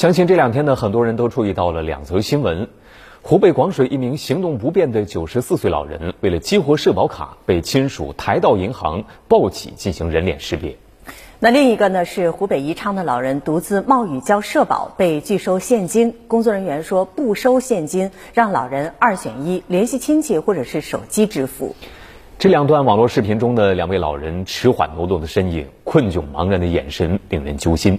相信这两天呢，很多人都注意到了两则新闻。湖北广水一名行动不便的九十四岁老人，为了激活社保卡，被亲属抬到银行抱起进行人脸识别。那另一个呢，是湖北宜昌的老人独自冒雨交社保，被拒收现金。工作人员说不收现金，让老人二选一，联系亲戚或者是手机支付。这两段网络视频中的两位老人迟缓挪动的身影，困窘茫然的眼神，令人揪心。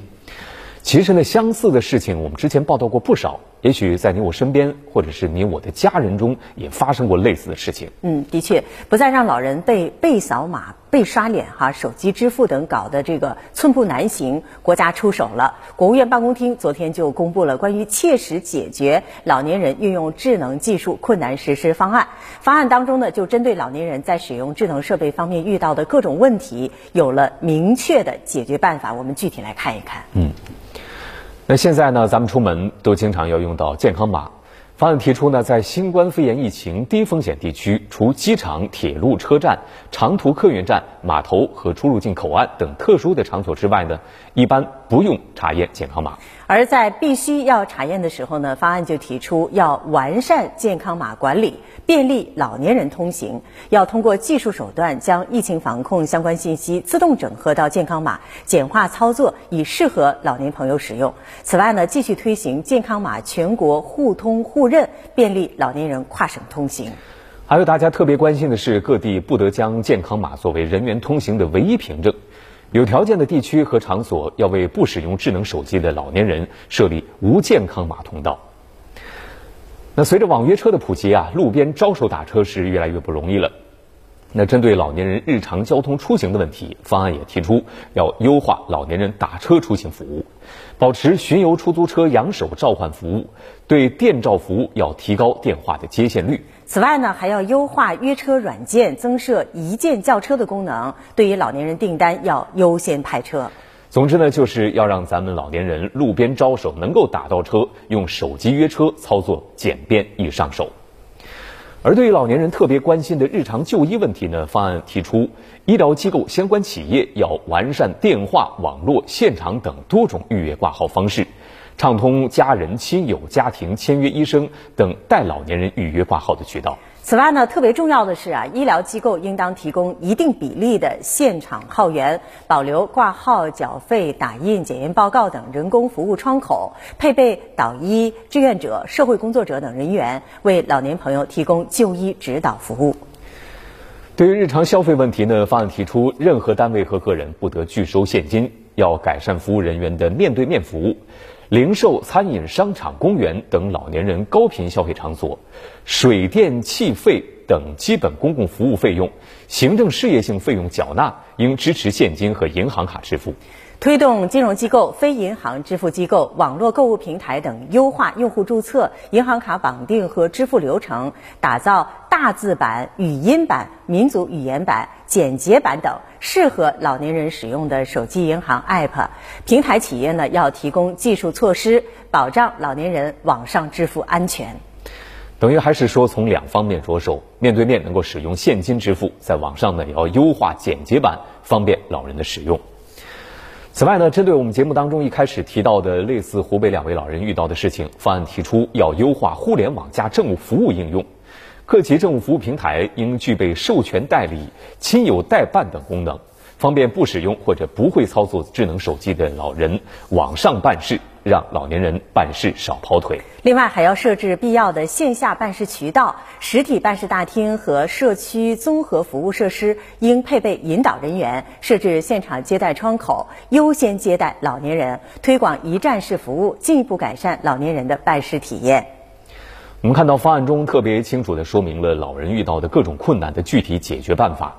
其实呢，相似的事情我们之前报道过不少。也许在你我身边，或者是你我的家人中，也发生过类似的事情。嗯，的确，不再让老人被被扫码、被刷脸、哈手机支付等搞得这个寸步难行。国家出手了，国务院办公厅昨天就公布了关于切实解决老年人运用智能技术困难实施方案。方案当中呢，就针对老年人在使用智能设备方面遇到的各种问题，有了明确的解决办法。我们具体来看一看。嗯。那现在呢，咱们出门都经常要用到健康码。方案提出呢，在新冠肺炎疫情低风险地区，除机场、铁路车站、长途客运站、码头和出入境口岸等特殊的场所之外呢，一般不用查验健康码。而在必须要查验的时候呢，方案就提出要完善健康码管理，便利老年人通行。要通过技术手段将疫情防控相关信息自动整合到健康码，简化操作，以适合老年朋友使用。此外呢，继续推行健康码全国互通互认，便利老年人跨省通行。还有大家特别关心的是，各地不得将健康码作为人员通行的唯一凭证。有条件的地区和场所要为不使用智能手机的老年人设立无健康码通道。那随着网约车的普及啊，路边招手打车是越来越不容易了。那针对老年人日常交通出行的问题，方案也提出要优化老年人打车出行服务，保持巡游出租车扬手召唤服务，对电召服务要提高电话的接线率。此外呢，还要优化约车软件，增设一键叫车的功能。对于老年人订单，要优先派车。总之呢，就是要让咱们老年人路边招手能够打到车，用手机约车操作简便易上手。而对于老年人特别关心的日常就医问题呢，方案提出，医疗机构相关企业要完善电话、网络、现场等多种预约挂号方式。畅通家人、亲友、家庭签约医生等带老年人预约挂号的渠道。此外呢，特别重要的是啊，医疗机构应当提供一定比例的现场号源，保留挂号、缴费、打印、检验报告等人工服务窗口，配备导医、志愿者、社会工作者等人员，为老年朋友提供就医指导服务。对于日常消费问题呢，方案提出，任何单位和个人不得拒收现金，要改善服务人员的面对面服务。零售、餐饮、商场、公园等老年人高频消费场所，水电气费等基本公共服务费用、行政事业性费用缴纳应支持现金和银行卡支付。推动金融机构、非银行支付机构、网络购物平台等优化用户注册、银行卡绑定和支付流程，打造大字版、语音版、民族语言版、简洁版等适合老年人使用的手机银行 App。平台企业呢，要提供技术措施，保障老年人网上支付安全。等于还是说从两方面着手：面对面能够使用现金支付，在网上呢也要优化简洁版，方便老人的使用。此外呢，针对我们节目当中一开始提到的类似湖北两位老人遇到的事情，方案提出要优化互联网加政务服务应用，各级政务服务平台应具备授权代理、亲友代办等功能。方便不使用或者不会操作智能手机的老人网上办事，让老年人办事少跑腿。另外，还要设置必要的线下办事渠道，实体办事大厅和社区综合服务设施应配备引导人员，设置现场接待窗口，优先接待老年人，推广一站式服务，进一步改善老年人的办事体验。我们看到方案中特别清楚地说明了老人遇到的各种困难的具体解决办法。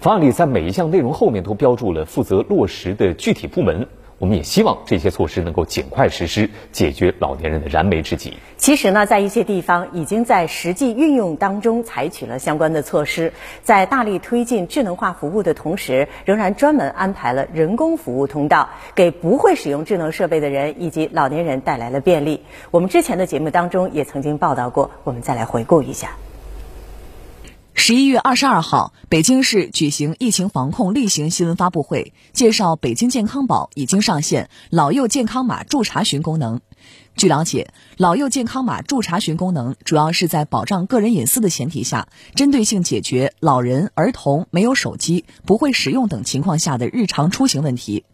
方案里在每一项内容后面都标注了负责落实的具体部门，我们也希望这些措施能够尽快实施，解决老年人的燃眉之急。其实呢，在一些地方已经在实际运用当中采取了相关的措施，在大力推进智能化服务的同时，仍然专门安排了人工服务通道，给不会使用智能设备的人以及老年人带来了便利。我们之前的节目当中也曾经报道过，我们再来回顾一下。十一月二十二号，北京市举行疫情防控例行新闻发布会，介绍北京健康宝已经上线老幼健康码助查询功能。据了解，老幼健康码助查询功能主要是在保障个人隐私的前提下，针对性解决老人、儿童没有手机、不会使用等情况下的日常出行问题。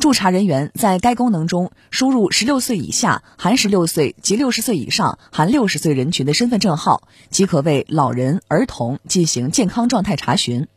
助查人员在该功能中输入十六岁以下（含十六岁）及六十岁以上（含六十岁）人群的身份证号，即可为老人、儿童进行健康状态查询。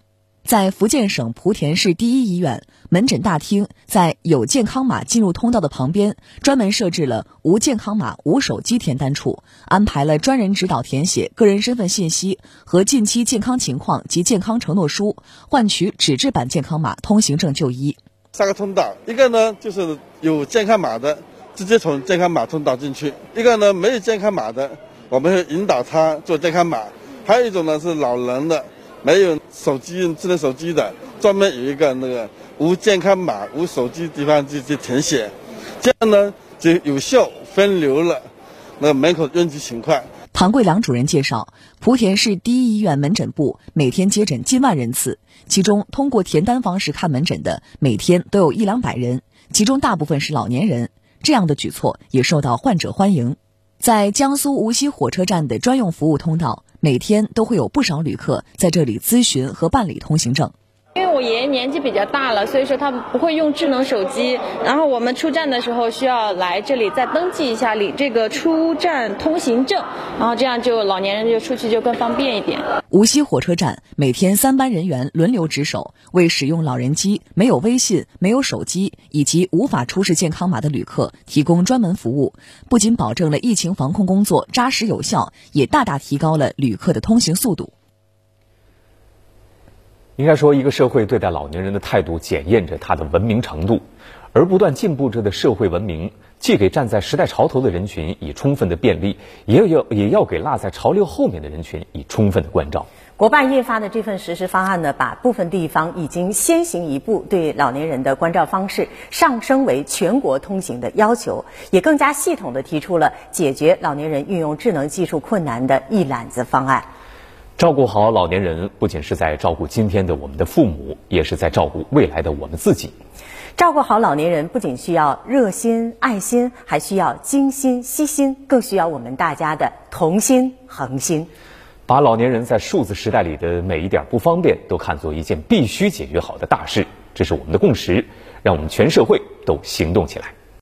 在福建省莆田市第一医院门诊大厅，在有健康码进入通道的旁边，专门设置了无健康码无手机填单处，安排了专人指导填写个人身份信息和近期健康情况及健康承诺书，换取纸质版健康码通行证就医。三个通道，一个呢就是有健康码的，直接从健康码通道进去；一个呢没有健康码的，我们会引导他做健康码；还有一种呢是老人的，没有手机、智能手机的，专门有一个那个无健康码、无手机地方去去填写，这样呢就有效分流了那个门口拥挤情况。唐桂良主任介绍，莆田市第一医院门诊部每天接诊近万人次，其中通过填单方式看门诊的每天都有一两百人，其中大部分是老年人。这样的举措也受到患者欢迎。在江苏无锡火车站的专用服务通道，每天都会有不少旅客在这里咨询和办理通行证。因为我爷爷年纪比较大了，所以说他不会用智能手机。然后我们出站的时候需要来这里再登记一下领这个出站通行证，然后这样就老年人就出去就更方便一点。无锡火车站每天三班人员轮流值守，为使用老人机、没有微信、没有手机以及无法出示健康码的旅客提供专门服务，不仅保证了疫情防控工作扎实有效，也大大提高了旅客的通行速度。应该说，一个社会对待老年人的态度，检验着他的文明程度。而不断进步着的社会文明，既给站在时代潮头的人群以充分的便利，也要也要给落在潮流后面的人群以充分的关照。国办印发的这份实施方案呢，把部分地方已经先行一步对老年人的关照方式上升为全国通行的要求，也更加系统的提出了解决老年人运用智能技术困难的一揽子方案。照顾好老年人，不仅是在照顾今天的我们的父母，也是在照顾未来的我们自己。照顾好老年人，不仅需要热心、爱心，还需要精心、细心，更需要我们大家的同心、恒心。把老年人在数字时代里的每一点不方便，都看作一件必须解决好的大事，这是我们的共识，让我们全社会都行动起来。